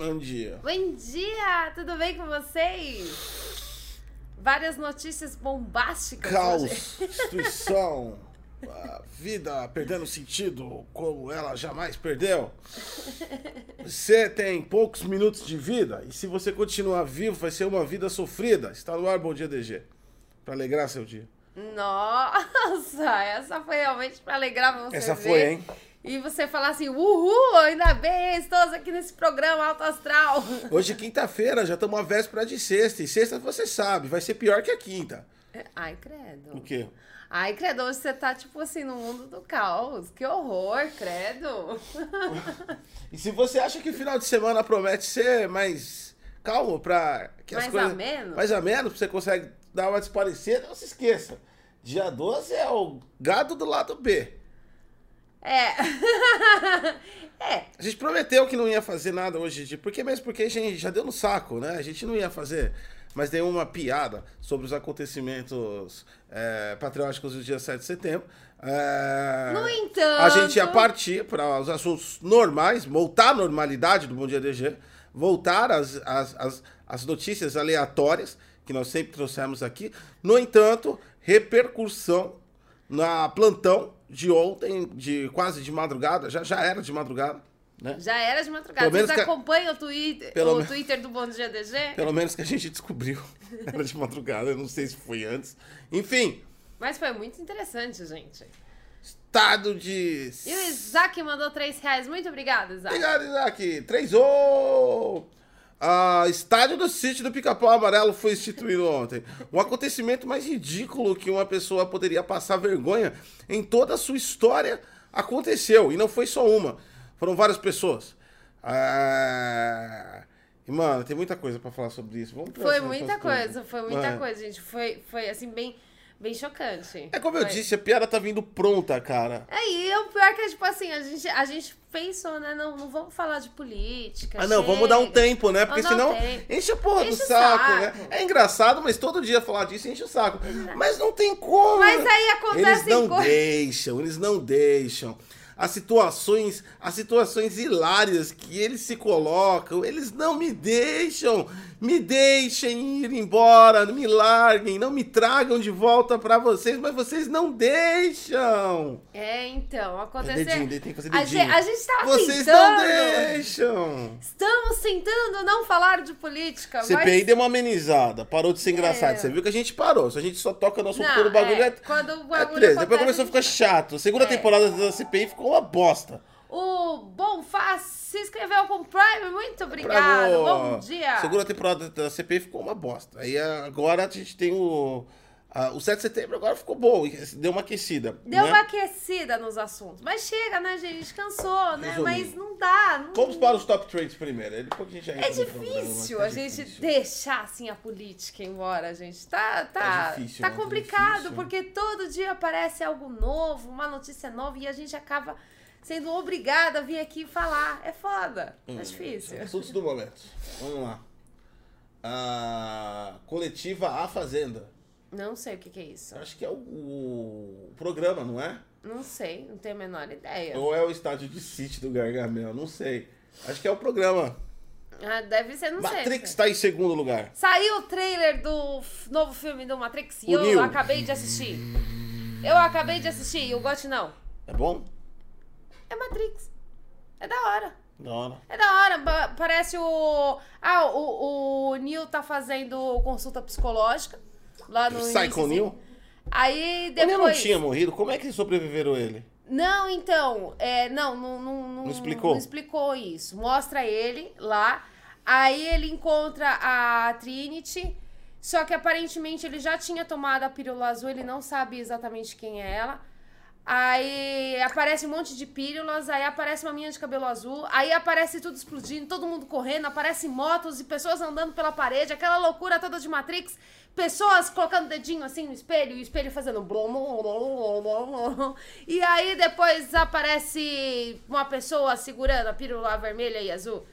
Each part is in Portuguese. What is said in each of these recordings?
Bom dia. Bom dia! Tudo bem com vocês? Várias notícias bombásticas. Caos, hoje. destruição, a vida perdendo sentido como ela jamais perdeu. Você tem poucos minutos de vida e se você continuar vivo vai ser uma vida sofrida. Está no ar, bom dia DG. Para alegrar seu dia. Nossa, essa foi realmente para alegrar você. Essa ver. foi, hein? E você falar assim, uhul, ainda bem, estou aqui nesse programa Alto Astral. Hoje é quinta-feira, já estamos à véspera de sexta. E sexta você sabe, vai ser pior que a quinta. Ai, credo. O quê? Ai, credo, hoje você tá, tipo assim, no mundo do caos. Que horror, credo. E se você acha que o final de semana promete ser mais calmo pra que as Mais coisas. ameno? Mais ameno, pra você consegue dar uma desparecida, não se esqueça. Dia 12 é o gado do lado B. É. é. A gente prometeu que não ia fazer nada hoje, de- porque mesmo porque a gente já deu no saco, né? A gente não ia fazer mais nenhuma piada sobre os acontecimentos é, patrióticos do dia 7 de setembro. É, No entanto. A gente ia partir para os assuntos normais, voltar à normalidade do Bom Dia DG, voltar às, às, às, às notícias aleatórias que nós sempre trouxemos aqui. No entanto, repercussão na plantão de ontem, de quase de madrugada, já, já era de madrugada, né? Já era de madrugada. Pelo Vocês acompanham o Twitter, Pelo o men- Twitter do Bom Dia DG? Pelo menos que a gente descobriu. Era de madrugada, eu não sei se foi antes. Enfim, Mas foi muito interessante, gente. estado de. E o Isaac mandou 3 reais. Muito obrigada, Isaac. Obrigado, Isaac. 3 o Ah, estádio do sítio do Pica-Pau Amarelo foi instituído ontem. O acontecimento mais ridículo que uma pessoa poderia passar vergonha em toda a sua história aconteceu. E não foi só uma. Foram várias pessoas. Ah, E, mano, tem muita coisa pra falar sobre isso. Vamos Foi muita coisa, coisas. foi muita coisa, gente. Foi, foi assim, bem, bem chocante. É como eu Foi. disse, a piada tá vindo pronta, cara. É, e o pior que é, tipo assim, a gente, a gente pensou, né? Não, não vamos falar de política. Ah, não, vamos dar um chega. tempo, né? Porque senão tempo. enche a porra do Enche o saco, saco. né? É engraçado, mas todo dia falar disso enche o saco. Mas não tem como. Mas aí Eles acontecem não coisas. deixam, eles não deixam. As situações, as situações hilárias que eles se colocam, eles não me deixam. Me deixem ir embora, me larguem, não me tragam de volta pra vocês, mas vocês não deixam. É, então, É aconteceu. dedinho, tem que fazer a, dedinho. gente, a gente tava Vocês tentando. não deixam. Estamos tentando não falar de política, CPI mas... deu uma amenizada, parou de ser engraçado. É. Você viu que a gente parou. Se a gente só toca no assunto Não, quando o bagulho é, é, quando o é bagulho 13. Depois acontece, começou a ficar a chato. A segunda É. temporada da CPI ficou uma bosta. O Bonfaz se inscreveu com o Prime, muito obrigado. Bom dia. A segunda temporada da CPI ficou uma bosta. Aí agora a gente tem o. a- o 7 de setembro agora ficou bom, deu uma aquecida. Deu né? uma aquecida nos assuntos. Mas chega, né, gente? Cansou, né? Resumindo. Mas não dá. Não... Vamos para os top trades primeiro. Depois a gente já É programa, difícil mas a gente difícil. deixar assim a política embora, gente. Tá, tá, É difícil, tá né? complicado, Difícil. porque todo dia aparece algo novo, uma notícia nova, e a gente acaba sendo obrigada a vir aqui falar. É foda. Hum, É difícil. Assuntos do momento. Vamos lá. A coletiva A Fazenda. Não sei o que, que é isso. Acho que é o, o programa, não é? Não sei, não tenho a menor ideia. Ou é o estádio de City do Gargamel, não sei. Acho que é o programa. Ah, deve ser, não sei. Matrix tá em segundo lugar. Saiu o trailer do novo filme do Matrix e O eu Neo. acabei de assistir. Eu acabei de assistir e o Gotti não. É bom? É Matrix. É da hora. Da hora. É da hora. Parece o. Ah, o, o Neil tá fazendo consulta psicológica lá no. Psycho. Neil? Aí Ele depois. não tinha morrido, como é que sobreviveram ele? Não, então, é, não, não, não, não, Não explicou? não explicou isso. Mostra ele lá, aí ele encontra a Trinity, só que aparentemente ele já tinha tomado a pílula azul, ele não sabe exatamente quem é ela. Aí aparece um monte de pílulas, aí aparece uma menina de cabelo azul, aí aparece tudo explodindo, todo mundo correndo, aparecem motos e pessoas andando pela parede, aquela loucura toda de Matrix, pessoas colocando dedinho assim no espelho, e o espelho fazendo. E aí depois aparece uma pessoa segurando a pílula vermelha e azul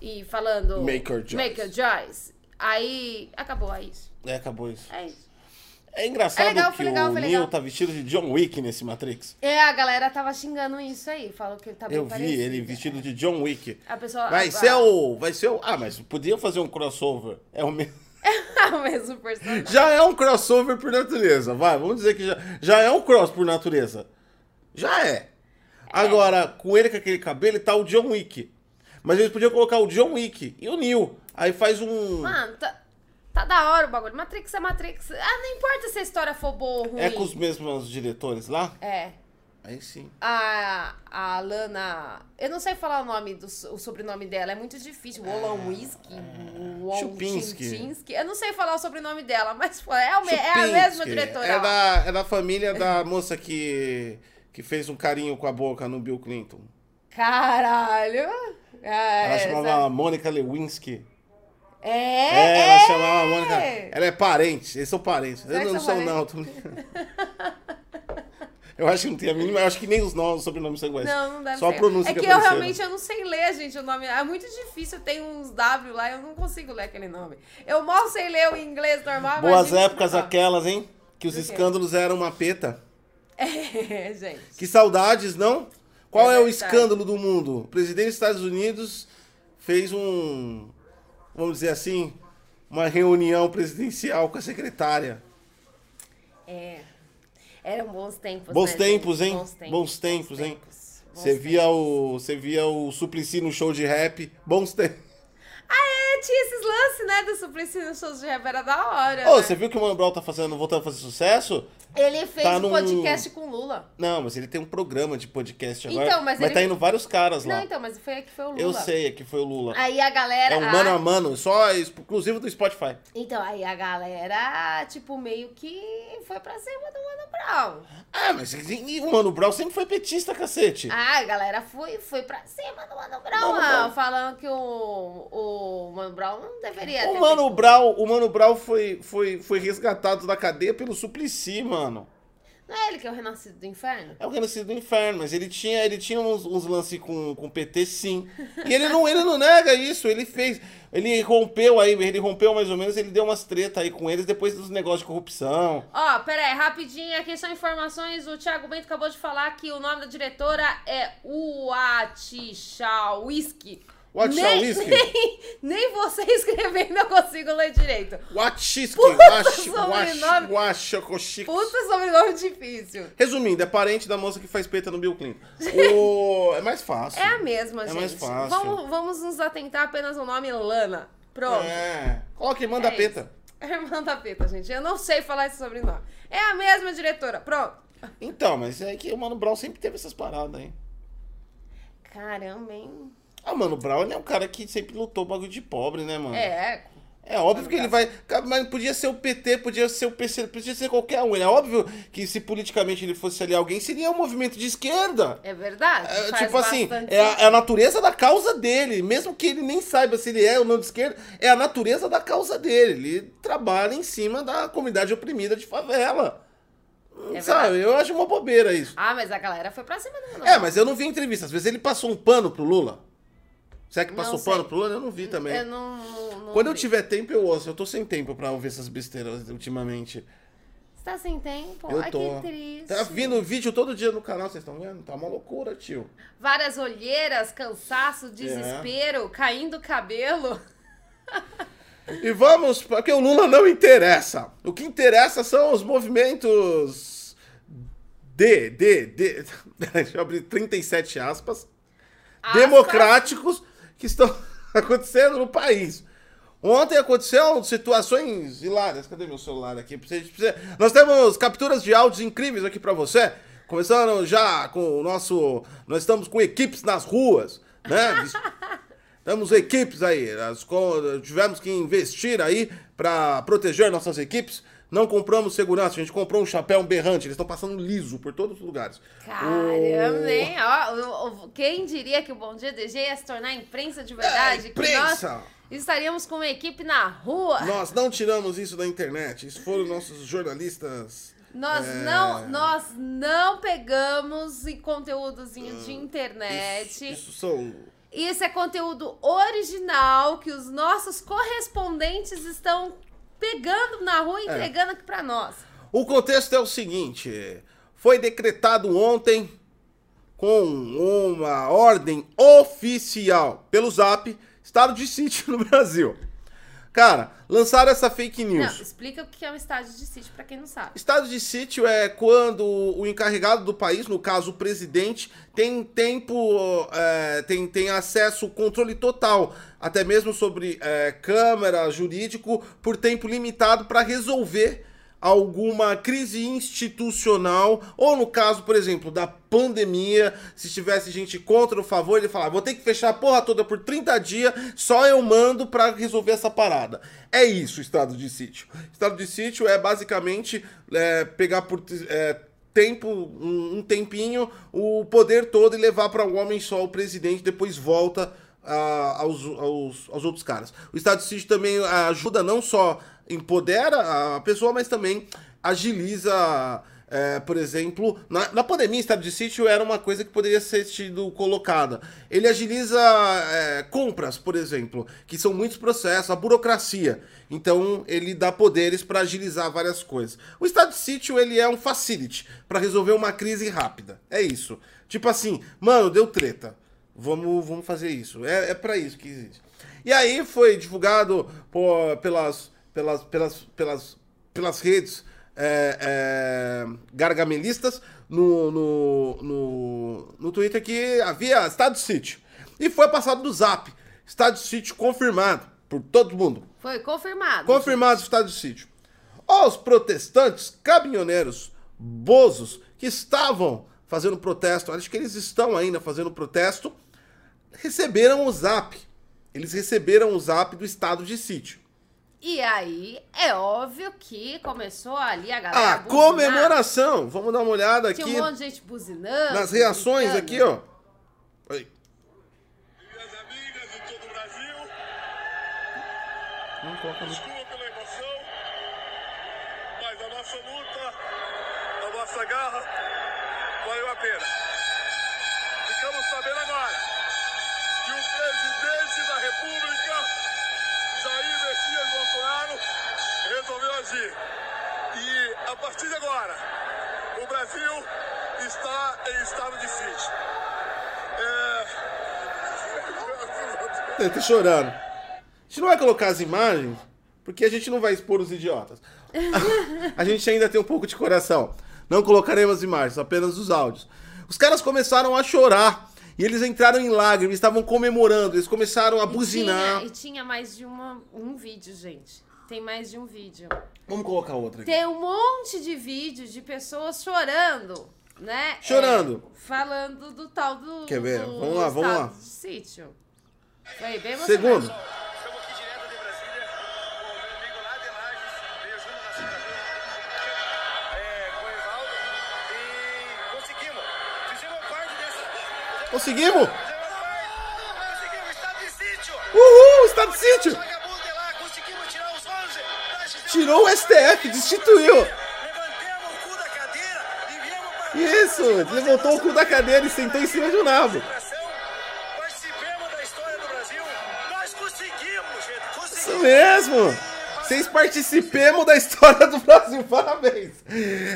e falando Make your choice. Make your choice. Aí acabou, é isso. É, acabou isso. É isso. É engraçado É legal, que legal, o Neo tá vestido de John Wick nesse Matrix. É, a galera tava xingando isso aí. Falou que ele tá bem Eu vi parecido. ele vestido de John Wick. A pessoa... Vai a- ser o. Vai ser o. Ah, mas podiam fazer um crossover. É o mesmo. o mesmo personagem. Já é um crossover por natureza, vai. Vamos dizer que já, já é um cross por natureza. Já é. Agora, com ele com aquele cabelo, tá o John Wick. Mas eles podiam colocar o John Wick e o Neo. Aí faz um. Mano, tá, tá da hora o bagulho. Matrix é Matrix. Ah, não importa se a história for boa ou ruim. É com os mesmos diretores lá? É. Aí sim. A, a Lana. Eu não sei falar o nome do o sobrenome dela, é muito difícil. Wolonwski, Chupinski. Wolonchinsky. Eu não sei falar o sobrenome dela, mas pô, é, o é a mesma Chupinski. diretora. É da, é da família da moça que, que fez um carinho com a boca no Bill Clinton. Caralho! É, Ela chamava Mônica Lewinsky. É, É, é, ela chamava Mônica. Ela é parente, eles são parentes. Que não são sou, não. tô. Eu acho que não tem a mínima, eu acho que nem os nomes, sobrenomes são iguais. Não, não deve Só ser. a pronúncia é que, eu apareceram. realmente eu não sei ler, gente, o nome. É muito difícil, tem uns W lá, eu não consigo ler aquele nome. Eu mal sei ler o inglês normal. Boas épocas aquelas, hein? Que os escândalos eram uma peta. É, gente. Que saudades, não? Qual É é, o escândalo do mundo? O presidente dos Estados Unidos fez um, vamos dizer assim, uma reunião presidencial com a secretária. É. Eram bons tempos. Bons né, tempos, gente? hein? Bons tempos. Bons tempos, hein? tempos, bons Você via tempos. o, você via o Suplicy no show de rap. Bons tempos. Ah, é, tinha esses lances, né, do Suplicy nos shows de rap, era da hora. Ô, né? você viu que o Mano Brown tá fazendo, voltando a fazer sucesso? Ele fez tá um num- podcast com o Lula. Não, mas ele tem um programa de podcast agora. Então, mas ele- tá indo vários caras lá. Não, então, mas foi que foi o Lula. Eu sei, que foi o Lula. Aí a galera. É um mano a mano, só exclusivo do Spotify. Então, aí a galera, tipo, meio que foi pra cima do Mano Brown. Ah, mas e o Mano Brown sempre foi petista, cacete. Ah, a galera foi, foi pra cima do Mano Brown, Mano Brown. falando que o, o Mano Brown não deveria o ter Mano feito- Brown, o Mano Brown foi, foi, foi resgatado da cadeia pelo Suplicy, mano. Não é ele que é o renascido do inferno? É o Renascido do Inferno, mas ele tinha, ele tinha uns, uns lances com, com PT, sim. E ele não, ele não nega isso, ele fez. Ele rompeu aí, ele rompeu mais ou menos, ele deu umas treta aí com eles depois dos negócios de corrupção. Ó, pera aí, rapidinho, aqui são informações. O Thiago Bento acabou de falar que o nome da diretora é Uatishawisky. Uatishawisky? Nem, nem você escrevendo eu consigo ler direito. Sobrenome. Wachakoshik. Puta sobrenome difícil. Resumindo, é parente da moça que faz peta no Bill Clinton. O... É mais fácil. É a mesma, É gente. mais fácil. Vamos, vamos nos atentar apenas ao nome Lana. Pronto. É. Coloque, manda É peta. isso. É irmã da Peta, gente. Eu não sei falar esse sobrenome. É a mesma diretora. Pronto. Então, mas é que o Mano Brown sempre teve essas paradas aí. Caramba, hein? Ah, Mano Brown, ele é um cara que sempre lutou bagulho de pobre, né, mano? É. É óbvio que ele vai. Mas podia ser o PT, podia ser o PC, podia ser qualquer um. É óbvio que se politicamente ele fosse ali alguém, seria um movimento de esquerda. É verdade. É, tipo assim, é a, é a natureza da causa dele. Mesmo que ele nem saiba se ele é ou não de esquerda, é a natureza da causa dele. Ele trabalha em cima da comunidade oprimida de favela. É Sabe? Eu acho uma bobeira isso. Ah, mas a galera foi pra cima do Mano É, Brown. mas eu não vi entrevista. Às vezes ele passou um pano pro Lula. Será que Não passou pano pro Lula? Eu não vi também. Eu não, não- não Quando eu vi. tiver tempo, eu ouço. Eu tô sem tempo pra ouvir essas besteiras ultimamente. Você tá sem tempo? Eu Ai, tô. que triste. Tá vindo vídeo todo dia no canal, vocês estão vendo? Tá uma loucura, tio. Várias olheiras, cansaço, É. desespero, caindo cabelo. E vamos, porque o Lula não interessa. O que interessa são os movimentos de, de, de. Deixa eu abrir 37 aspas. Aspas. democráticos que estão acontecendo no país. Ontem aconteceram situações hilárias. Cadê meu celular aqui? Nós temos capturas de áudios incríveis aqui pra você. Começando já com o nosso. Nós estamos com equipes nas ruas, né? Temos equipes aí. Nós tivemos que investir aí pra proteger nossas equipes. Não compramos segurança, a gente comprou um chapéu berrante. Eles estão passando liso por todos os lugares. Caramba, hein? Ó, quem diria que o Bom Dia DG ia se tornar imprensa de verdade? É, Que nós imprensa! estaríamos com uma equipe na rua. Nós não tiramos isso da internet. Isso foram nossos jornalistas. Nós É. não, nós não pegamos conteúdozinho de internet. Isso, isso são. Isso é conteúdo original que os nossos correspondentes estão pegando na rua e É. entregando aqui pra nós. O contexto é o seguinte: foi decretado ontem com uma ordem oficial pelo Zap, estado de sítio no Brasil. Cara, lançaram essa fake news. Não, explica o que é um estádio de sítio pra quem não sabe. Estado de sítio é quando o encarregado do país, no caso o presidente, tem tempo, é, tem, tem acesso, controle total, até mesmo sobre é, câmera, jurídico, por tempo limitado para resolver alguma crise institucional, ou no caso, por exemplo, da pandemia, se tivesse gente contra ou favor, ele falava, vou ter que fechar a porra toda por 30 dias, só eu mando para resolver essa parada. É isso o estado de sítio. Estado de sítio é basicamente é, pegar por é, tempo, um, tempinho, o poder todo e levar para um homem só o presidente, depois volta a, aos, aos, aos outros caras. O estado de sítio também ajuda não só empodera a pessoa, mas também agiliza. É, por exemplo, na, na pandemia, estado de sítio era uma coisa que poderia ser sido colocada. Ele agiliza é, compras, por exemplo, que são muitos processos, a burocracia. Então, ele dá poderes para agilizar várias coisas. O estado de sítio ele é um facility para resolver uma crise rápida. É isso. Tipo assim, mano, deu treta. Vamos, vamos fazer isso. É, é para isso que existe. E aí foi divulgado por, pelas pelas, pelas, pelas, pelas redes é, é, gargamelistas no, no, no, no Twitter que havia estado de sítio. E foi passado do zap. Estado de sítio confirmado por todo mundo. Foi confirmado. Confirmado o estado de sítio. Os protestantes caminhoneiros bozos que estavam fazendo protesto, acho que eles estão ainda fazendo protesto, receberam o zap. Eles receberam o zap do estado de sítio. E aí, é óbvio que começou ali a galera. A buzinar. comemoração! Vamos dar uma olhada aqui. Tinha um monte de gente buzinando. Nas reações aqui, ó. Aí. Minhas amigas de todo o Brasil. Não coloca. Desculpa pela emoção, mas a nossa luta, a nossa garra, valeu a pena. Ficamos sabendo agora que o presidente da República Jair Messias Bolsonaro resolveu agir. E a partir de agora, o Brasil está em estado de sítio. É... Ele tá chorando. A gente não vai colocar as imagens, porque a gente não vai expor os idiotas. a gente ainda tem um pouco de coração. Não colocaremos as imagens, apenas os áudios. Os caras começaram a chorar e eles entraram em lágrimas, estavam comemorando, eles começaram a buzinar. E tinha, e tinha mais de uma, um vídeo, gente. Tem mais de um vídeo. Vamos colocar outra aqui. Tem um monte de vídeos de pessoas chorando, né? Chorando. É, falando do tal do. Quer ver? Do vamos lá, vamos lá. Sítio. Foi bem Segundo. Conseguimos? Uhul, estado de sítio! Vagabundo de lá, conseguimos tirar os 11! Nós fizemos Tirou o STF, destituiu. Isso, levantou o cu da cadeira e sentou em cima de um nabo. Isso mesmo! Vocês participemos da história do Brasil, parabéns!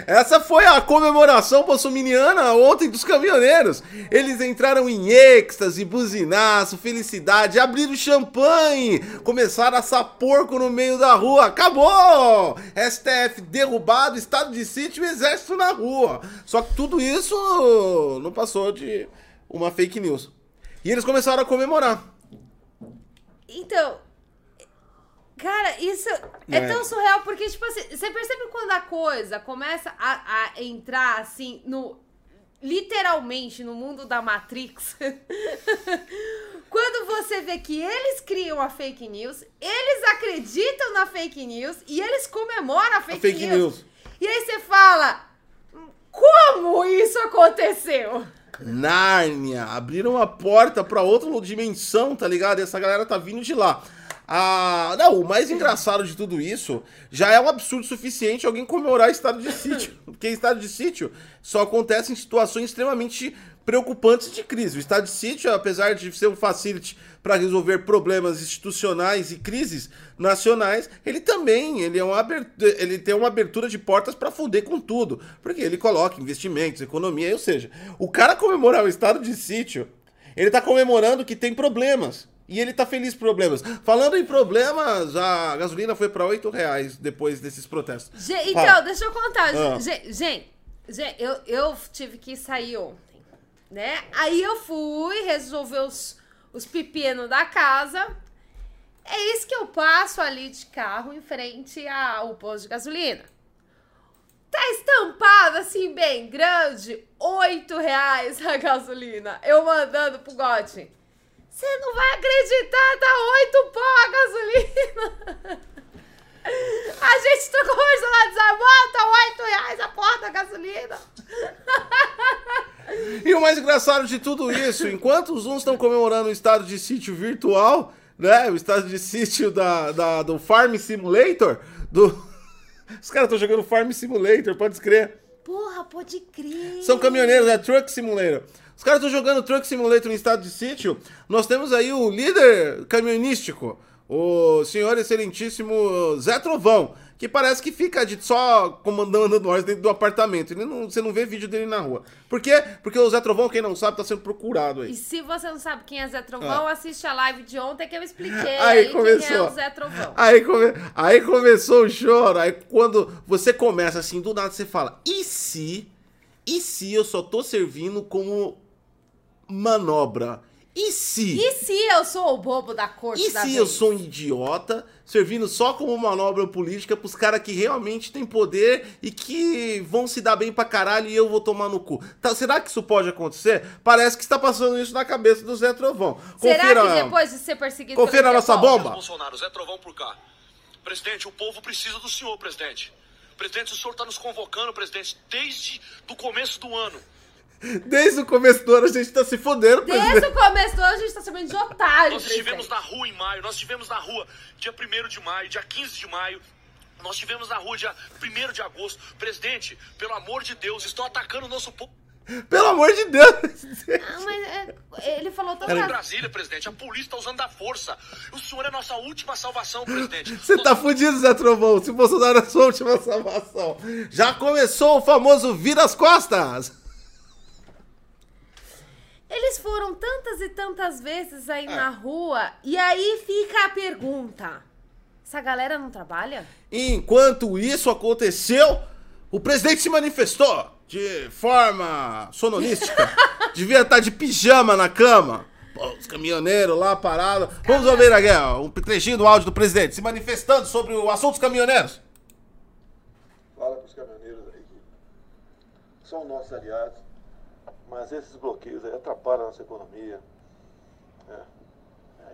Essa foi a comemoração bolsominiana ontem dos caminhoneiros. Eles entraram em êxtase, buzinaço, felicidade, abriram champanhe, começaram a assar porco no meio da rua. Acabou! STF derrubado, estado de sítio e exército na rua. Só que tudo isso não passou de uma fake news. E eles começaram a comemorar. Então. Cara, isso é, É. tão surreal, porque, tipo assim, você percebe quando a coisa começa a, a entrar, assim, no. Literalmente no mundo da Matrix. quando você vê que eles criam a fake news, eles acreditam na fake news e eles comemoram a fake, fake news. E aí você fala. Como isso aconteceu? Nárnia, abriram a porta pra outra dimensão, tá ligado? E essa galera tá vindo de lá. Ah, não, o mais engraçado de tudo isso já é um absurdo suficiente alguém comemorar estado de sítio. Porque estado de sítio só acontece em situações extremamente preocupantes de crise. O estado de sítio, apesar de ser um facility para resolver problemas institucionais e crises nacionais, ele também ele é uma abertura, ele tem uma abertura de portas para fuder com tudo, porque ele coloca investimentos, economia, ou seja, o cara comemorar o estado de sítio, ele tá comemorando que tem problemas. E ele tá feliz problemas. Falando em problemas, a gasolina foi para 8 reais depois desses protestos. Ge- então, deixa eu contar. Ah. Gente, gente, gente, eu, eu tive que sair ontem, né? Aí eu fui resolver os, os pepinos da casa. É isso que eu passo ali de carro em frente ao posto de gasolina. Tá estampado assim, bem grande, 8 reais a gasolina. Eu mandando pro Gotti. Você não vai acreditar, tá 8 pau a gasolina. A gente tá conversando lá, desabou, tá 8 reais a porra da gasolina. E o mais engraçado de tudo isso, enquanto os uns estão comemorando o estado de sítio virtual, né? O estado de sítio da, da- do Farm Simulator, do... Os caras estão jogando Farm Simulator, pode crer. Porra, pode crer. São caminhoneiros, é Truck Simulator. Os caras estão jogando Truck Simulator em estado de sítio. Nós temos aí o líder camionístico, o senhor excelentíssimo Zé Trovão, que parece que fica de só comandando nós dentro do apartamento. Ele não, você não vê vídeo dele na rua. Por quê? Porque o Zé Trovão, quem não sabe, tá sendo procurado E aí. se você não sabe quem é Zé Trovão, assiste a live de ontem que eu expliquei Ah. Aí aí, quem é começou. o Zé Trovão. Aí, come- aí começou o choro. Aí quando você começa assim, do nada você fala: e se? E se eu só tô servindo como manobra? E se? E se eu sou o bobo da corte E da se vez? eu sou um idiota, servindo só como manobra política pros caras que realmente têm poder e que vão se dar bem pra caralho e eu vou tomar no cu? Tá, será que isso pode acontecer? Parece que está passando isso na cabeça do Zé Trovão. Será Confira, que depois de ser perseguido confira pelo a nossa bomba. Bolsonaro, Zé Trovão por cá. Presidente, o povo precisa do senhor, presidente. Presidente, o senhor está nos convocando, presidente, desde o começo do ano. Desde o começo do ano a gente tá se fodendo, presidente. Desde o começo do ano a gente tá chamando de otário, Nós estivemos presidente. na rua em maio, nós estivemos na rua dia 1 de maio, dia 15 de maio. Nós estivemos na rua dia 1 de agosto. Presidente, pelo amor de Deus, estão atacando o nosso povo. Pelo amor de Deus. Ah, mas é, ele falou Em tanta... Brasília, presidente, a polícia está usando da força. O senhor é nossa última salvação, presidente. Você tá fudido, Zé Trovão. Se o Bolsonaro é a sua última salvação. Já começou o famoso vira as costas. Eles foram tantas e tantas vezes aí É. na rua, e aí fica a pergunta. Essa galera não trabalha? Enquanto isso aconteceu, o presidente se manifestou de forma sononística. Devia estar de pijama na cama. Pô, os caminhoneiros lá parados. Vamos ouvir aqui, ó, um trechinho do áudio do presidente se manifestando sobre o assunto dos caminhoneiros. Fala com os caminhoneiros aí que são nossos aliados, mas esses bloqueios aí atrapalham a nossa economia. né?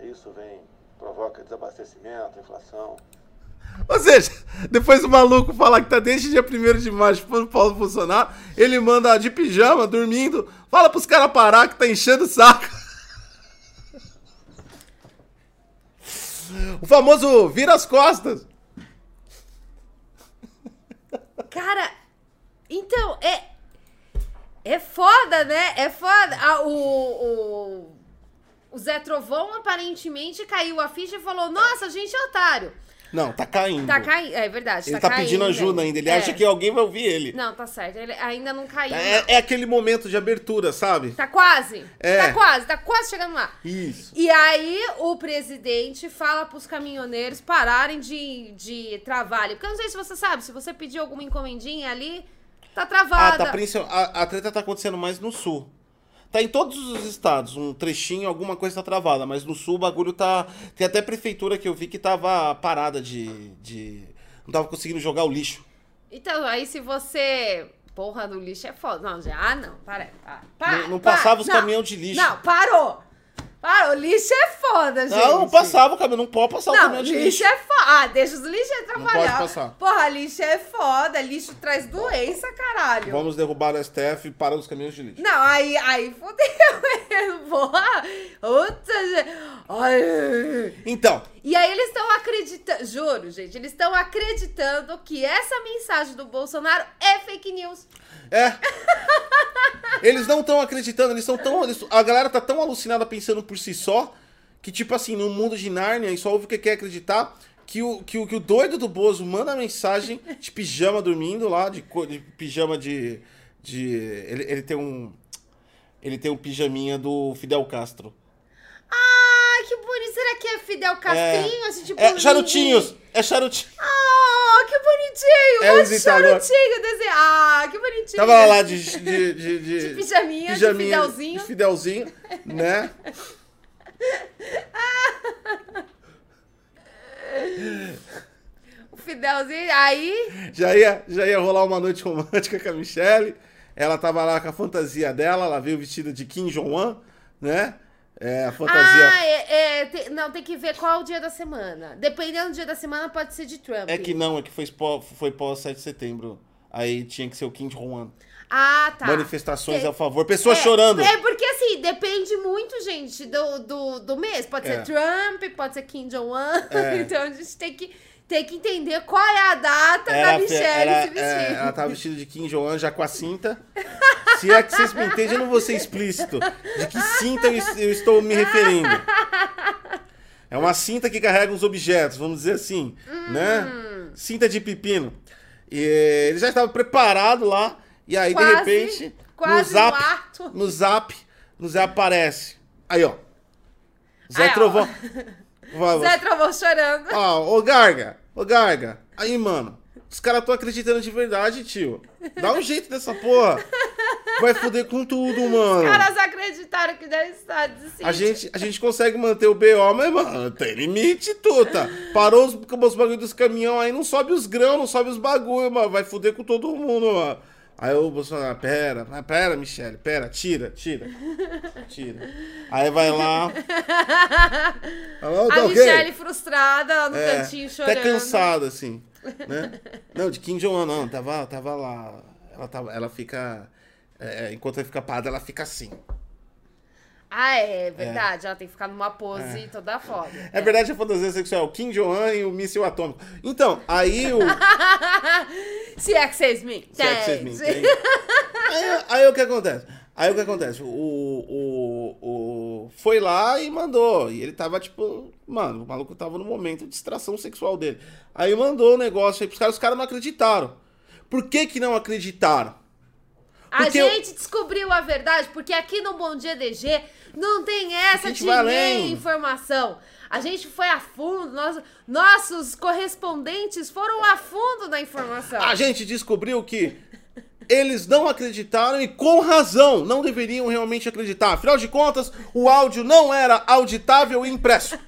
Isso vem, provoca desabastecimento, inflação. Ou seja, depois o maluco falar que tá desde dia 1 de maio chupando Paulo Bolsonaro, ele manda de pijama, dormindo, fala pros caras parar que tá enchendo o saco. O famoso vira as costas. Cara, então, é. É foda, né? É foda. Ah, o, o, o Zé Trovão aparentemente caiu a ficha e falou: Nossa, a gente é otário. Não, tá caindo. Tá caindo. É verdade. Ele tá, caindo, pedindo ajuda ainda. Ele É. acha que alguém vai ouvir ele. Não, tá certo. Ele ainda não caiu. É, é aquele momento de abertura, sabe? Tá quase. É. Tá quase, tá quase chegando lá. Isso. E aí o presidente fala pros caminhoneiros pararem de, de travar ali. Porque eu não sei se você sabe, se você pedir alguma encomendinha ali, tá Ah, travada. tá principal- a, a treta tá acontecendo mais no sul. Tá em todos os estados, um trechinho, alguma coisa tá travada, mas no sul o bagulho tá. Tem até prefeitura que eu vi que tava parada de. de... Não tava conseguindo jogar o lixo. Então, aí se você. Porra, do lixo é foda. Não, já. Ah, não. Para. para, para Não- não para. passava os Não, caminhão de lixo. Não, parou. Parou. Lixo é foda, gente. Não, passava o caminhão. Não pode passar o Não, caminhão de lixo lixo. é foda. Ah, deixa os pode trabalhar. passar. Porra, lixo é foda. Lixo traz doença, caralho. Vamos derrubar o STF e parar os caminhões de lixo. Não, aí, aí fudeu mesmo, porra. Gente. Ai. Então, E aí eles estão acreditando, juro, gente, eles estão acreditando que essa mensagem do Bolsonaro é fake news. é. Eles não estão acreditando, eles são tão. eles- a galera tá tão alucinada pensando por si só que, tipo assim, no mundo de Nárnia só ouve o que quer acreditar. Que o, que, o, que o doido do Bozo manda mensagem de pijama dormindo lá, de, de pijama de. de ele, ele tem um. Ele tem um pijaminha do Fidel Castro. Ai, que bonito. Será que é Fidel Castrinho? Assim, tipo, É charutinhos! É charutinho. Ah, que bonitinho. É um os italianos. charutinho desenho. Ah, que bonitinho. Tava lá de. de, de, de, De pijaminha, de Fidelzinho. de Fidelzinho, né? O Fidelzinho. Aí, Já ia, já ia rolar uma noite romântica com a Michelle. Ela tava lá com a fantasia dela, ela veio vestida de Kim Jong-un, né? É, a fantasia. Ah, é, é, tem- não, tem que ver qual é o dia da semana. Dependendo do dia da semana, pode ser de Trump. É que não, é que foi pós, foi pós 7 de setembro. Aí tinha que ser o Kim Jong-un. Ah, tá. Manifestações a favor, pessoas é, chorando. É porque assim, depende muito, gente, do, do, do mês. Pode É. ser Trump, pode ser Kim Jong-un. É. Então a gente tem que, tem que entender qual é a data da Ela, Michelle ela, se vestir. é, ela tava vestida de Kim Jong-un já com a cinta. Se é que vocês me entendem, eu não vou ser explícito. De que cinta eu, eu estou me referindo. É uma cinta que carrega uns objetos, vamos dizer assim, né? Cinta de pepino. E ele já estava preparado lá, e aí Quase, de repente, no zap, no ato. no zap, no zap aparece. Aí, ó. Zé Aí, ó. Zé Trovão chorando. Ó, ô Garga, ô Garga. Aí, mano, os caras estão acreditando de verdade, tio. Dá um jeito nessa porra. Vai foder com tudo, mano. Os caras acreditaram que deve estar de A gente, a gente consegue manter o BO, mas, mano, tem limite, tuta. Parou os, os bagulho dos caminhão aí, não sobe os grãos, não sobe os bagulho, mano. Vai foder com todo mundo, mano. Aí o Bolsonaro, pera, pera, Michele, pera, tira, tira. Tira. Aí vai lá. Alô, A tá ok? Michelle frustrada lá no É, cantinho chorando. Até cansada, assim. Né? Não, de Kim Jong-un, não. Tava, tava lá. Ela, tava, ela fica. é, enquanto ela fica parada, ela fica assim. Ah, é verdade. Ela tem que ficar numa pose toda foda. É verdade, a fantasia sexual é Kim Jong-un e o míssil atômico. Então, aí o. Se é que vocês me Se é que vocês me entendem. Aí, aí o que acontece? Aí o que acontece? O, o, o. Foi lá e mandou. E ele tava tipo. Mano, o maluco tava no momento de distração sexual dele. Aí mandou o negócio aí pros caras, os caras não acreditaram. Por que que não acreditaram? A Porque eu- gente descobriu a verdade, porque aqui no Bom Dia DG não tem essa de nem informação. A gente foi a fundo, nós- nossos correspondentes foram a fundo na informação. A gente descobriu que eles não acreditaram e com razão não deveriam realmente acreditar. Afinal de contas, o áudio não era auditável e impresso.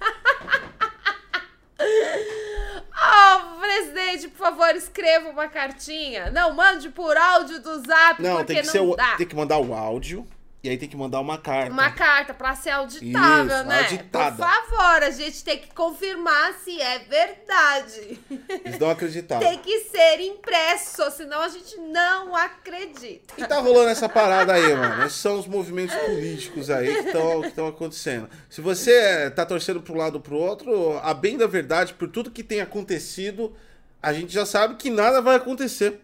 Oh, presidente, por favor, escreva uma cartinha. Não, mande por áudio do zap, Não, porque tem que, não ser o- dá. tem que mandar o áudio e aí tem que mandar uma carta. Uma carta pra ser auditável, Isso, né? auditada. Por favor, a gente tem que confirmar se é verdade. Eles não acreditaram. Tem que ser impresso, senão a gente não acredita. E tá rolando essa parada aí, mano. Esses são os movimentos políticos aí que estão acontecendo. Se você tá torcendo pro lado ou pro outro, a bem da verdade, por tudo que tem acontecido, a gente já sabe que nada vai acontecer.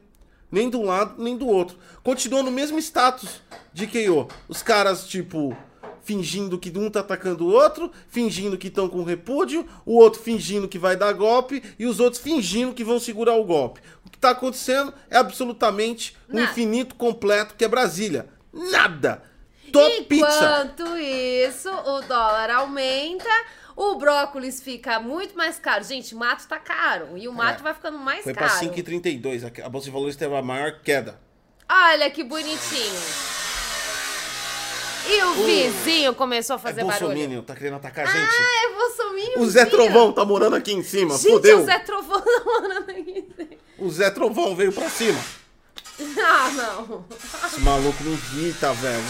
Nem de um lado, nem do outro. Continua no mesmo status de KO. Os caras, tipo, fingindo que um tá atacando o outro, fingindo que estão com repúdio, o outro fingindo que vai dar golpe e os outros fingindo que vão segurar o golpe. O que tá acontecendo é absolutamente um Nada. infinito completo que é Brasília. Nada. Top pizza. Enquanto isso, o dólar aumenta, o brócolis fica muito mais caro. Gente, mato tá caro. E o mato É. vai ficando mais Foi pra caro. 5,32. A Bolsa de Valores teve a maior queda. Olha que bonitinho. E o vizinho começou a fazer é barulho. Bolsominion, tá querendo atacar a gente. Ah, é Bolsominion. o Zé Trovão tá morando aqui em cima, Gente, fodeu. o Zé Trovão tá morando aqui. O Zé Trovão veio pra cima. Ah, não. Esse maluco me irrita, velho.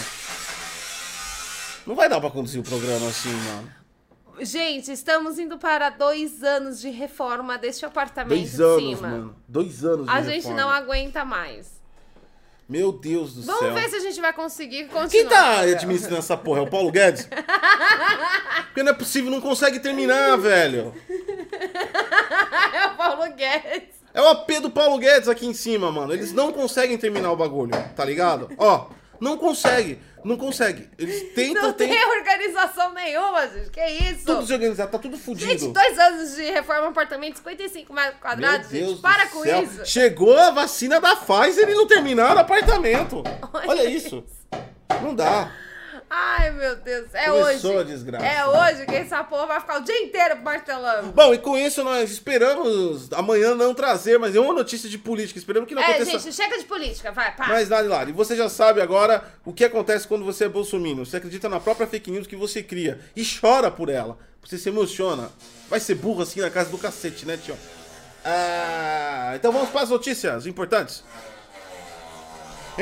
Não vai dar pra conduzir o programa assim, mano. Gente, estamos indo para dois anos de reforma deste apartamento Dois de anos, cima. mano. Dois anos de A gente reforma. não aguenta mais. Meu Deus do Vamos céu. ver se a gente vai conseguir continuar. Quem tá administrando essa porra? É o Paulo Guedes? Porque não é possível, não consegue terminar, velho. É o Paulo Guedes. É o AP do Paulo Guedes aqui em cima, mano. Eles não conseguem terminar o bagulho, tá ligado? Ó, não consegue, não consegue. Eles tentam, Não tem tentam. organização nenhuma, gente. Que isso? Tudo desorganizado, tá tudo Gente, fudido. dois anos de reforma apartamento, 55 metros Meu quadrados, Deus gente. Para com céu. isso. Chegou a vacina da Pfizer e não terminaram o apartamento. Olha Olha isso. Não dá. Ai, meu Deus. É Começou hoje. desgraça. É hoje que essa porra vai ficar o dia inteiro martelando. Bom, e com isso nós esperamos amanhã não trazer, mas é uma notícia de política. Esperamos que não É, aconteça gente, chega de política, vai, pá. mais nada lá. E você já sabe agora o que acontece quando você é bolsominion. Você acredita na própria fake news que você cria e chora por ela. Você se emociona. Vai ser burro assim na casa do cacete, né, tio? Ah, então vamos para as notícias importantes.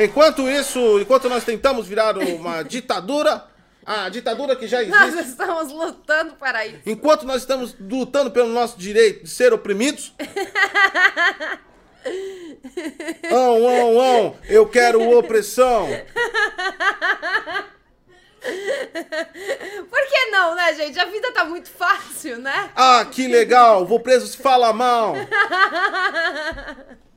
Enquanto isso, enquanto nós tentamos virar uma ditadura, a ditadura que já Nós existe, estamos lutando para isso. enquanto nós estamos lutando pelo nosso direito de ser oprimidos. Ão, ão, ão, eu quero opressão. Por que não, né, gente? A vida tá muito fácil, né? Ah, que legal, vou preso se fala mal.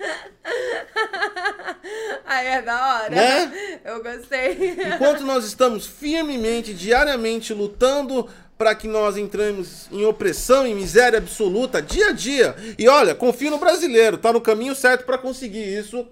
Aí é da hora. Né? Eu gostei. Enquanto nós estamos firmemente, diariamente lutando para que nós entremos em opressão e miséria absoluta dia a dia. E olha, confio no brasileiro, tá no caminho certo para conseguir isso.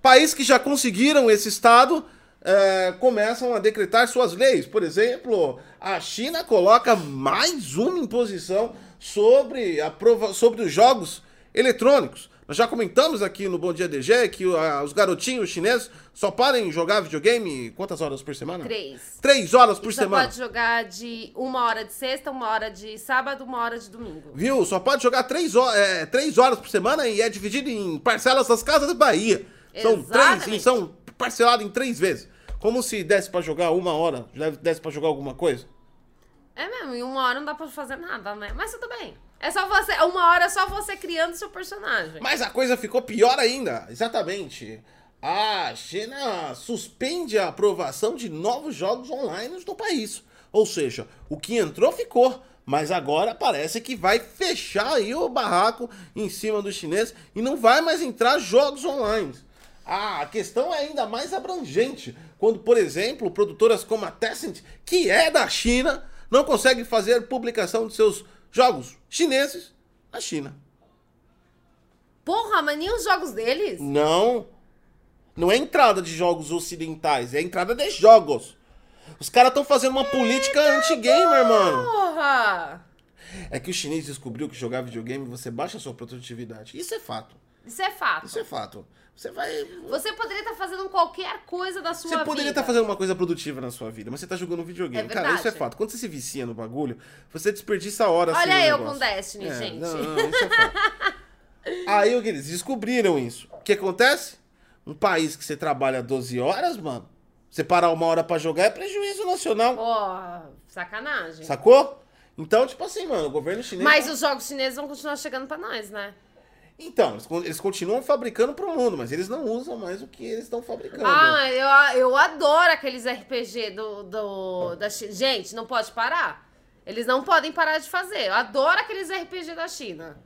Países que já conseguiram esse estado eh, começam a decretar suas leis. Por exemplo, a China coloca mais uma imposição sobre, a prova sobre os jogos eletrônicos. Nós já comentamos aqui no Bom Dia DG que ah, os garotinhos chineses só podem jogar videogame quantas horas por semana? Três. Três horas por E só semana. pode jogar de uma hora de sexta, uma hora de sábado, uma hora de domingo. Viu? Só pode jogar três, é, três horas por semana e é dividido em parcelas das casas da Bahia. São três, Exatamente. e são parcelados em três vezes. Como se desse pra jogar uma hora, desse pra jogar alguma coisa. É mesmo, em uma hora não dá pra fazer nada, né? Mas tudo bem. É só você. Uma hora é só você criando seu personagem. Mas a coisa ficou pior ainda. Exatamente. A China suspende a aprovação de novos jogos online no país. Ou seja, o que entrou ficou. Mas agora parece que vai fechar aí o barraco em cima dos chineses e não vai mais entrar jogos online. Ah, a questão é ainda mais abrangente. Quando, por exemplo, produtoras como a Tencent, que é da China, não conseguem fazer publicação de seus jogos chineses na China. Porra, mas nem os jogos deles? Não. Não é entrada de jogos ocidentais, é entrada de jogos. Os caras estão fazendo uma política anti-gamer, mano. Porra! É que o chinês descobriu que jogar videogame você baixa a sua produtividade. Isso é fato. Isso é fato. Isso é fato. Você vai. Você poderia estar fazendo qualquer coisa da sua Você vida. poderia estar fazendo uma coisa produtiva na sua vida, mas você tá jogando videogame. É Cara, isso é fato. Quando você se vicia no bagulho, você desperdiça horas Olha eu negócio. com Destiny, É, gente. Não, não, isso é fato. Aí o que eles descobriram isso. O que acontece? Um país que você trabalha 12 horas, mano, você parar uma hora pra jogar é prejuízo nacional. Porra, sacanagem. Sacou? Então, tipo assim, mano, o governo chinês. Mas os jogos chineses vão continuar chegando pra nós, né? Então, eles, eles continuam fabricando pro mundo, mas eles não usam mais o que eles estão fabricando. Ah, eu, eu adoro aqueles RPG do, do, da China. Gente, não pode parar. Eles não podem parar de fazer. Eu adoro aqueles RPG da China.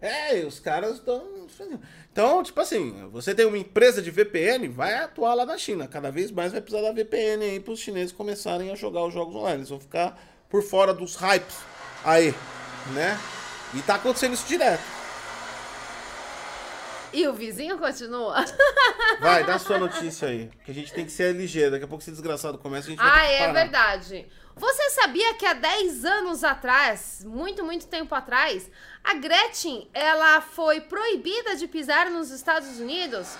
É, e os caras estão. Então, tipo assim, você tem uma empresa de VPN, vai atuar lá na China. Cada vez mais vai precisar da VPN aí para os chineses começarem a jogar os jogos online. Eles vão ficar por fora dos hypes aí, né? E tá acontecendo isso direto. E o vizinho continua? Vai, dá sua notícia aí. Que a gente tem que ser ligeiro. Daqui a pouco esse desgraçado começa, a gente vai Ah, é verdade. Você sabia que há 10 anos atrás, muito, muito tempo atrás, a Gretchen, ela foi proibida de pisar nos Estados Unidos?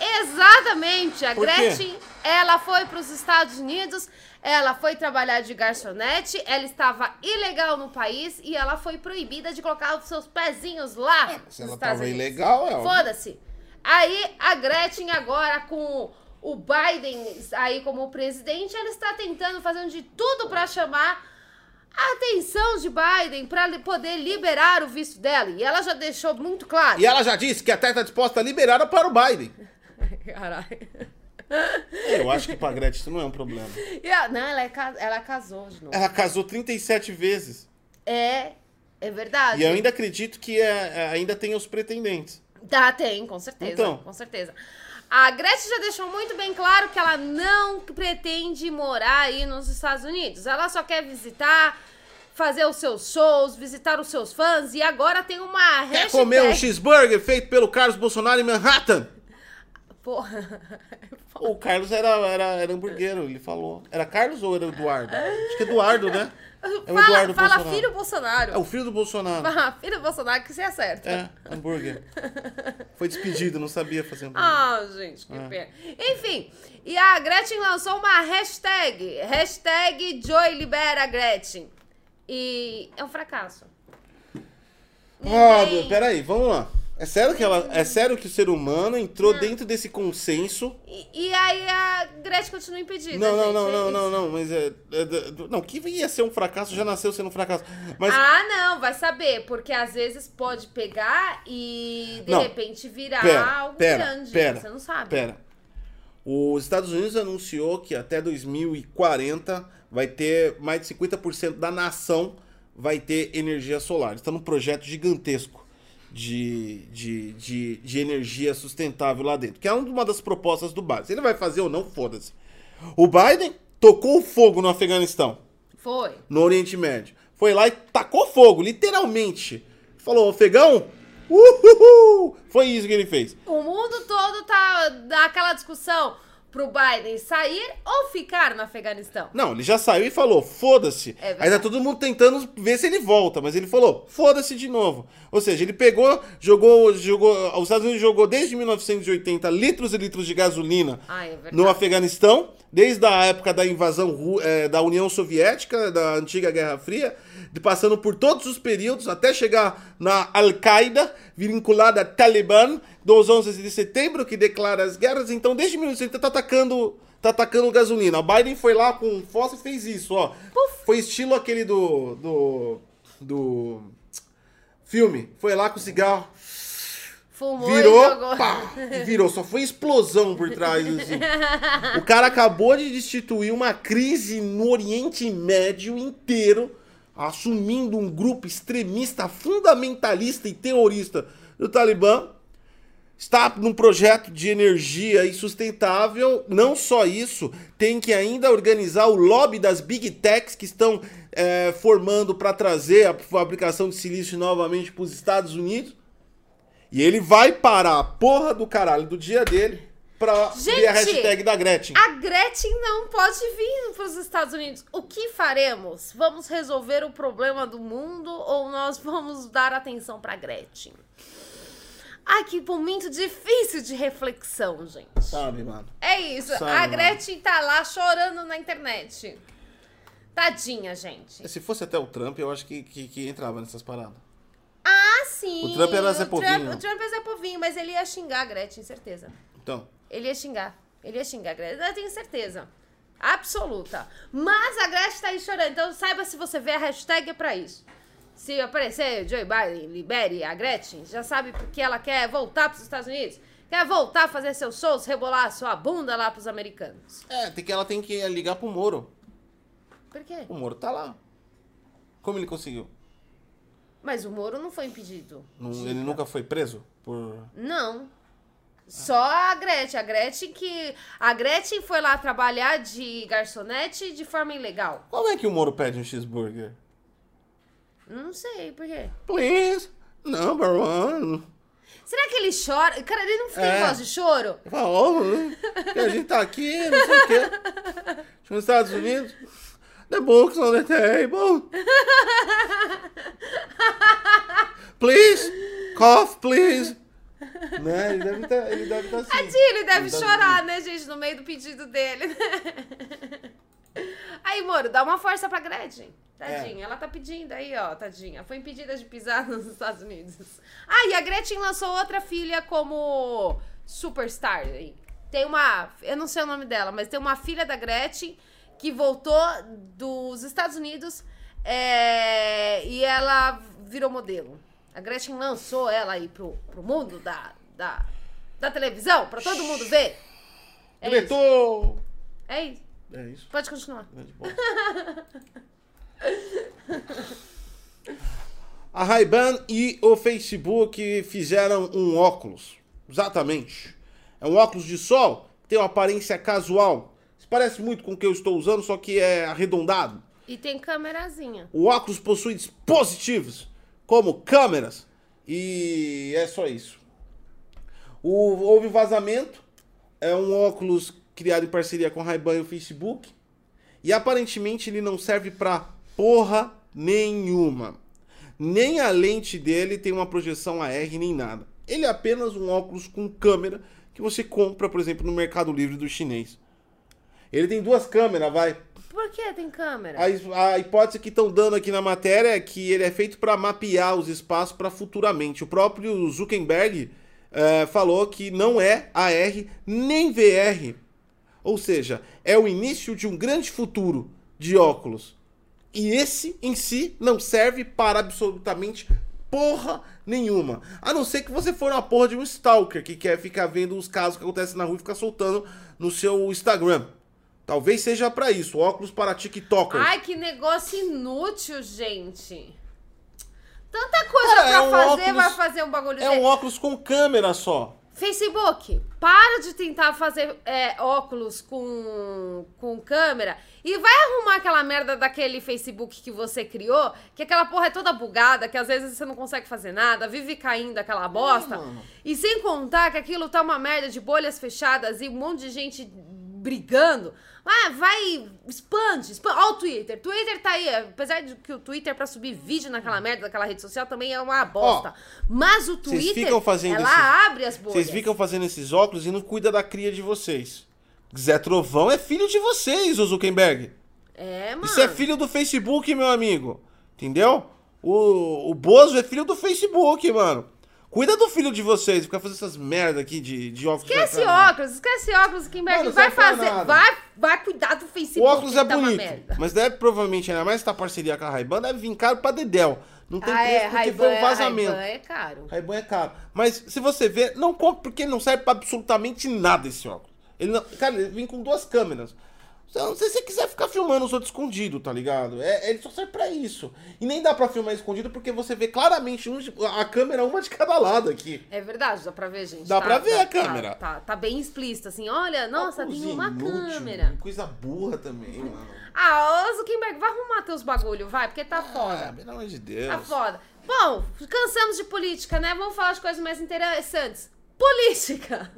Exatamente, a Por quê? Gretchen, ela foi para os Estados Unidos, ela foi trabalhar de garçonete, ela estava ilegal no país e ela foi proibida de colocar os seus pezinhos lá. É, Se ela Estados tava Unidos. ilegal, é. Foda-se. Aí a Gretchen agora com o Biden aí como presidente, ela está tentando fazer de tudo para chamar a atenção de Biden para poder liberar o visto dela. E ela já deixou muito claro. E ela já disse que até está disposta a liberar para o Biden. Caralho. Eu acho que pra Gretchen isso não é um problema. Ela- não, ela, é, ela casou de novo. Ela casou 37 vezes. É, é verdade. E eu ainda acredito que é- é- ainda tem os pretendentes. Tá, tem, com certeza. Então. Com certeza. A Gretchen já deixou muito bem claro que ela não pretende morar aí nos Estados Unidos. Ela só quer visitar, fazer os seus shows, visitar os seus fãs. E agora tem uma Quer hashtag... comer um cheeseburger feito pelo Carlos Bolsonaro em Manhattan? Porra. O Carlos era, era, era hamburguero, ele falou. Era Carlos ou era Eduardo? Acho que é Eduardo, né? É o fala Eduardo fala Bolsonaro. filho Bolsonaro. É o filho do Bolsonaro. Fala filho do Bolsonaro que você acerta. É, hambúrguer. Foi despedido, não sabia fazer hambúrguer. Ah, gente, que pena. Enfim, e a Gretchen lançou uma hashtag. Hashtag Joy Libera Gretchen. E é um fracasso. Ah, Ninguém- meu, peraí, vamos lá. É sério que ela, é sério que o ser humano entrou dentro desse consenso? E, e aí a Gretchen continua impedida. Não, não, gente, não, é não, não, não, mas é, é não, que ia ser um fracasso já nasceu sendo um fracasso. Mas Ah, não, vai saber, porque às vezes pode pegar e de Não. repente virar pera, algo pera, grande. pera, você não sabe. Pera. Os Estados Unidos anunciou que até 2040 vai ter mais de 50% da nação vai ter energia solar. Está num projeto gigantesco de, de, de, de energia sustentável lá dentro, que é uma das propostas do Biden. Se ele vai fazer ou não, foda-se. O Biden tocou fogo no Afeganistão Foi. no Oriente Médio. Foi lá e tacou fogo, literalmente. Falou, Afegão, uhul! Foi isso que ele fez. O mundo todo tá daquela discussão pro Biden sair ou ficar no Afeganistão. Não, ele já saiu e falou, foda-se. É. Aí tá todo mundo tentando ver se ele volta, mas ele falou, foda-se de novo. Ou seja, ele pegou, jogou, jogou, os Estados Unidos jogou desde 1980 litros e litros de gasolina Ah, é no Afeganistão, desde a época da invasão eh, da União Soviética, da antiga Guerra Fria, de- passando por todos os períodos, até chegar na Al-Qaeda, vinculada a Talibã, dos 11 de setembro, que declara as guerras. Então, desde 1980, tá atacando, tá atacando gasolina. O Biden foi lá com fósforo e fez isso, ó. Foi estilo aquele do... do... do... filme. Foi lá com cigarro, Fumou e Virou, jogou. pá, e virou, só foi explosão por trás, assim. O cara acabou de destituir uma crise no Oriente Médio inteiro, assumindo um grupo extremista, fundamentalista e terrorista do Talibã. Está num projeto de energia sustentável. Não só isso, tem que ainda organizar o lobby das big techs que estão eh, formando para trazer a fabricação de silício novamente para os Estados Unidos. E ele vai parar a porra do caralho do dia dele pra ver a Gente, hashtag da Gretchen. A Gretchen não pode vir para os Estados Unidos. O que faremos? Vamos resolver o problema do mundo ou nós vamos dar atenção para Gretchen? Ai, que momento difícil de reflexão, gente. Sabe, mano? É isso. Sabe, a mano. Gretchen tá lá chorando na internet. Tadinha, gente. Se fosse até o Trump, eu acho que, que, que entrava nessas paradas. Ah, sim. O Trump era Zé o Trump, Povinho. o Trump é Zé Povinho, mas ele ia xingar a Gretchen, certeza. Então, Ele ia xingar. Ele ia xingar a Gretchen. Eu tenho certeza. Absoluta. Mas a Gretchen tá aí chorando. Então saiba se você vê a hashtag é pra isso. Se aparecer Joe Biden, libere a Gretchen, já sabe porque ela quer voltar pros Estados Unidos. Quer voltar a fazer seus shows, rebolar sua bunda lá pros americanos. é, tem que, ela tem que ligar pro Moro. Por quê? O Moro tá lá. Como ele conseguiu? Mas o Moro não foi impedido. Não- ele nunca foi preso? Por... Não. Só a Gretchen. A Gretchen que. A Gretchen foi lá trabalhar de garçonete de forma ilegal. Como é que o Moro pede um cheeseburger? Não sei, por quê? Please, number one. Será que ele chora? Cara, ele não tem É. voz de choro? Falou? Que a gente tá aqui, não sei o quê. Nos Estados Unidos. The books on the table. Please, cough, please. Né? Ele deve estar ele deve tá assim. Tadinho, ele deve Ele chorar, né, gente, no meio do pedido dele. Aí, Moro, dá uma força pra Gretchen. Tadinha, ela tá pedindo aí, ó, tadinha. Foi impedida de pisar nos Estados Unidos. Ah, e a Gretchen lançou outra filha como superstar. aí. Tem uma, eu não sei o nome dela, mas tem uma filha da Gretchen que voltou dos Estados Unidos. É, e ela virou modelo. A Gretchen lançou ela aí pro, pro mundo da, da, da televisão, pra todo mundo ver. É isso. É isso. É isso. Pode continuar. É. A Ray-Ban e o Facebook fizeram um óculos. Exatamente. É um óculos de sol, tem uma aparência casual. Se parece muito com o que eu estou usando, só que é arredondado. E tem câmerazinha. O óculos possui dispositivos, como câmeras, e é só isso. O, houve vazamento, é um óculos criado em parceria com Ray-Ban e o Facebook, e aparentemente ele não serve pra porra nenhuma. Nem a lente dele tem uma projeção AR nem nada. Ele é apenas um óculos com câmera que você compra, por exemplo, no Mercado Livre do chinês. Ele tem duas câmeras, vai. Por que tem câmera? A, a hipótese que estão dando aqui na matéria é que ele é feito para mapear os espaços para futuramente. O próprio Zuckerberg eh, falou que não é AR nem VR. Ou seja, é o início de um grande futuro de óculos. E esse em si não serve para absolutamente porra nenhuma. A não ser que você for uma porra de um stalker que quer ficar vendo os casos que acontecem na rua e ficar soltando no seu Instagram. Talvez seja para isso, óculos para TikTokers. Ai, que negócio inútil, gente. Tanta coisa Cara, pra é um fazer, óculos- vai fazer um bagulho É desse. um óculos com câmera só. Facebook, para de tentar fazer é, óculos com, com câmera e vai arrumar aquela merda daquele Facebook que você criou, que aquela porra é toda bugada, que às vezes você não consegue fazer nada, vive caindo aquela bosta. e sem contar que aquilo tá uma merda de bolhas fechadas e um monte de gente brigando. Ah, vai, expande, expande. Ó o Twitter. Twitter tá aí, apesar de que o Twitter pra subir vídeo naquela merda daquela rede social também é uma bosta. Mas o vocês Twitter, ficam fazendo ela abre as bolhas. Vocês ficam fazendo esses óculos e não cuida da cria de vocês. Zé Trovão é filho de vocês, ô Zuckerberg. É, mano. Isso é filho do Facebook, meu amigo. Entendeu? O, o Bozo é filho do Facebook, mano. Cuida do filho de vocês, fica fazendo essas merda aqui de, de óculos. Esquece óculos, esquece óculos, Kimberg. Mano, Vai fazer, nada. vai, vai cuidar do Facebook. O óculos é tá bonito, mas deve provavelmente, ainda mais essa parceria com a Ray-Ban, deve vir caro pra Dedel. Não tem Ah, preço é, porque foi um é- vazamento. Ray-Ban é caro. Ray-Ban é caro. Mas se você ver, não compre porque ele não serve pra absolutamente nada esse óculos. Ele não, cara, ele vem com duas câmeras. Então, se você quiser ficar filmando os outros escondido, tá ligado? É, ele só serve pra isso. E nem dá pra filmar escondido porque você vê claramente um a câmera uma de cada lado aqui. É verdade, dá pra ver, gente. Dá Tá- pra ver tá- a câmera. Tá, tá, tá bem explícito, assim. Olha, nossa, tem uma inútil, câmera. Coisa burra também, mano. Ah, ô Zuckerberg, vai arrumar teus bagulho, vai, porque tá Ah, foda. pelo amor de Deus. Tá foda. Bom, cansamos de política, né? Vamos falar de coisas mais interessantes. Política!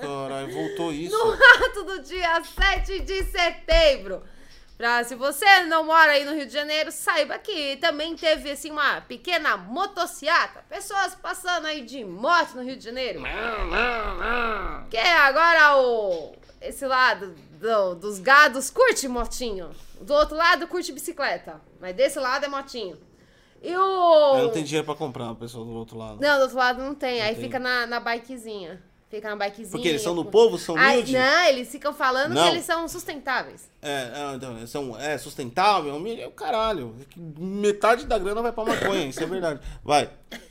Caralho, voltou isso. No ato do dia 7 de setembro. Pra, se você não mora aí no Rio de Janeiro, saiba que também teve assim uma pequena motociata. Pessoas passando aí de moto no Rio de Janeiro. Que é agora o. Esse lado do- dos gados curte motinho. Do outro lado curte bicicleta. Mas desse lado é motinho. E o. Eu não tem dinheiro pra comprar, o pessoal do outro lado. Não, do outro lado não tem. aí tem. fica na, na bikezinha. Fica na bikezinha. Porque eles são do com- povo, são Ai, humildes? Não, eles ficam falando Não. que eles são sustentáveis. É, é, então, são, é sustentável, humilde, é o caralho. Metade da grana vai pra maconha, isso é verdade. Vai.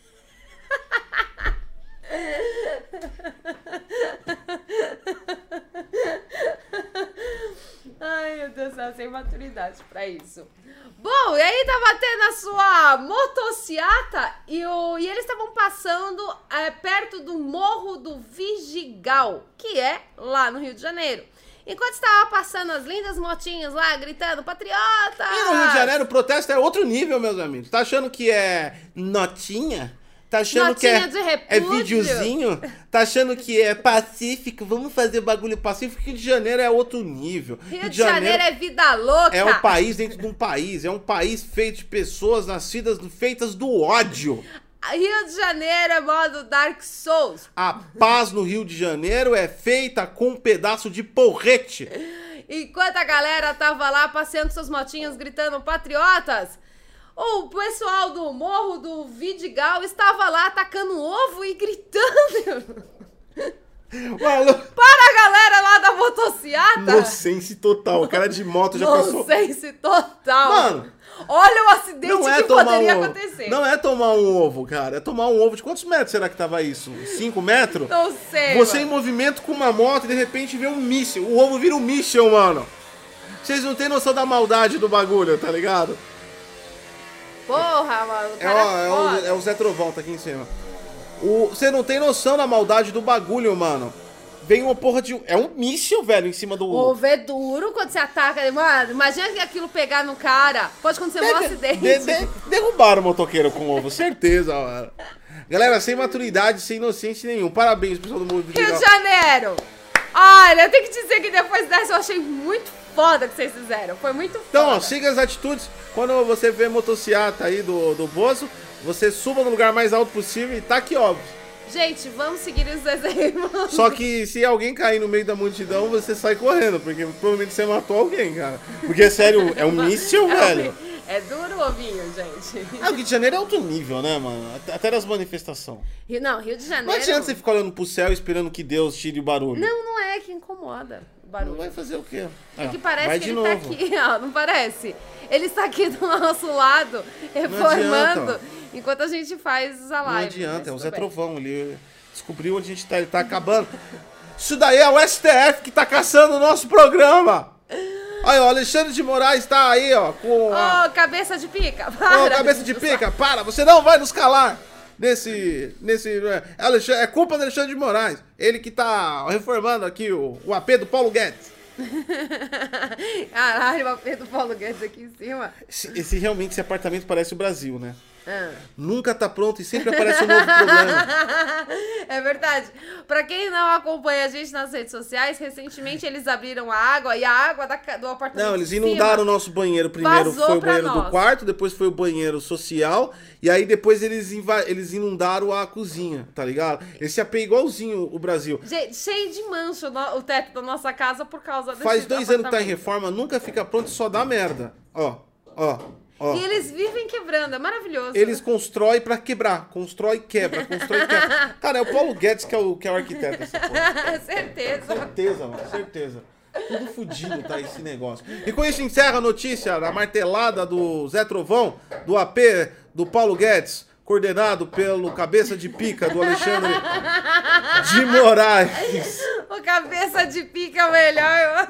Ai, meu Deus céu, sem maturidade pra isso. Bom, e aí tava tendo a sua motociata e, o, e eles estavam passando é, perto do Morro do Vigigal, que é lá no Rio de Janeiro. Enquanto estava passando as lindas motinhas lá, gritando, patriota! E no Rio de Janeiro o protesto é outro nível, meus amigos. Tá achando que é notinha? Tá achando que é, Notinha de é repúdio. videozinho? Tá achando que é pacífico? Vamos fazer bagulho pacífico? Rio de Janeiro é outro nível. Rio de Janeiro é vida louca! é um país dentro de um país. É um país feito de pessoas nascidas, feitas do ódio. Rio de Janeiro é modo Dark Souls. A paz no Rio de Janeiro é feita com um pedaço de porrete. Enquanto a galera tava lá passeando suas motinhas gritando patriotas, o pessoal do Morro do Vidigal estava lá atacando ovo e gritando Maluco. para a galera lá da motociata. Inocência total. O cara de moto já pensou. Nonsense total. Mano, Olha o acidente Não é que tomar poderia um acontecer. Não é tomar um ovo, cara. É tomar um ovo. De quantos metros será que tava isso? 5 metros? Não sei. Você em mano. movimento com uma moto e de repente vê um míssil. O ovo vira um míssil, mano. Vocês não têm noção da maldade do bagulho, tá ligado? Porra, mano. o É, ó, é, foda. o, é o Zé Trovão, tá aqui em cima. Você não tem noção da maldade do bagulho, mano. Vem uma porra de. É um míssil, velho, em cima do. O ovo é duro quando você ataca. Mano, imagina que aquilo pegar no cara. Pode acontecer um acidente. De- de- derrubaram o motoqueiro com ovo, certeza, mano. Galera, sem maturidade, sem inocência nenhum. Parabéns, pessoal do Movimento Rio de Janeiro. Olha, eu tenho que dizer que depois dessa eu achei muito foda que vocês fizeram. Foi muito foda. Então, ó, siga as atitudes. Quando você vê motociata aí do, do Bozo, você suba no lugar mais alto possível e tá aqui, óbvio. Gente, vamos seguir os exemplos. Só que se alguém cair no meio da multidão, você sai correndo, porque provavelmente você matou alguém, cara. Porque, sério, é um míssil, velho. É duro o ovinho, gente. Ah, o Rio de Janeiro é outro nível, né, mano? Até, das manifestações. Rio, não, Rio de Janeiro. Não adianta você ficar olhando pro céu esperando que Deus tire o barulho. Não, não é que incomoda barulho. Vai fazer o quê? É que Ah, parece vai que ele novo. tá aqui, ó, não parece? Ele está aqui do nosso lado, reformando, adianta. enquanto a gente faz a Não live. adianta, mas é o Zé bem. Trovão. Ele descobriu onde a gente tá, ele tá acabando. Isso daí é o STF que tá caçando o nosso programa. Olha, o Alexandre de Moraes tá aí, ó, com a... Ô, cabeça de pica, Ô, para. cabeça de pica, para, você não vai nos calar nesse. nesse é, Alexandre- é culpa do Alexandre de Moraes. Ele que tá reformando aqui o, o AP do Paulo Guedes. Caralho, o Pedro Paulo Guedes aqui em cima. Esse, esse realmente, esse apartamento parece o Brasil, né? Ah. Nunca tá pronto e sempre aparece um novo problema. É verdade. Pra quem não acompanha a gente nas redes sociais, recentemente eles abriram a água e a água da do apartamento. Não, eles inundaram o nosso banheiro. Primeiro foi o banheiro do nós. quarto, depois foi o banheiro social, e aí depois eles, eles inundaram a cozinha, tá ligado? Esse AP é igualzinho o Brasil. Gente, cheio de mancho no- o teto da nossa casa por causa desse Faz dois anos que tá em reforma, nunca fica pronto e só dá merda. Ó, ó, ó. E eles vivem quebrando, é maravilhoso. Eles constroem pra quebrar, constrói e quebra, constrói e quebra. Cara, é o Paulo Guedes que é o, que é o arquiteto dessa porra. Certeza. Certeza, mano, certeza. Tudo fudido tá esse negócio. E com isso encerra a notícia da martelada do Zé Trovão, do AP do Paulo Guedes, coordenado pelo cabeça de pica do Alexandre de Moraes. O cabeça de pica é o melhor.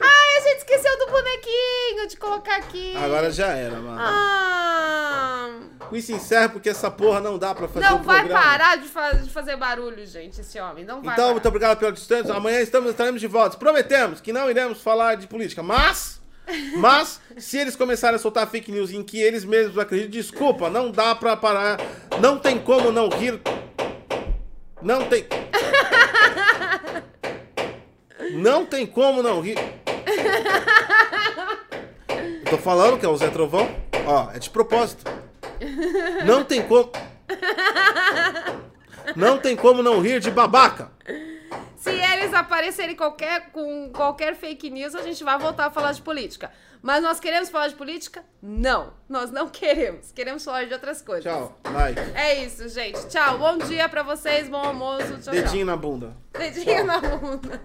Ai, esqueceu do bonequinho de colocar aqui. Agora já era, mano. Ah, isso encerra porque essa porra não dá pra fazer não o vai programa. parar de, de fazer barulho, gente, esse homem. Não vai Então, parar. muito obrigado pela distância. Amanhã estamos, estaremos de volta. Prometemos que não iremos falar de política, mas. Mas, se eles começarem a soltar fake news em que eles mesmos acreditam, desculpa, não dá pra parar. Não tem como não rir. Não tem. Não tem como não rir. Tô falando que é o Zé Trovão. Ó, é de propósito. Não tem como. Não tem como não rir de babaca. Se eles aparecerem qualquer, com qualquer fake news, a gente vai voltar a falar de política. Mas nós queremos falar de política? Não, nós não queremos. Queremos falar de outras coisas. Tchau, like. É isso, gente. Tchau. Bom dia pra vocês, bom almoço. Tchau, Dedinho na bunda. tchau. Dedinho na bunda.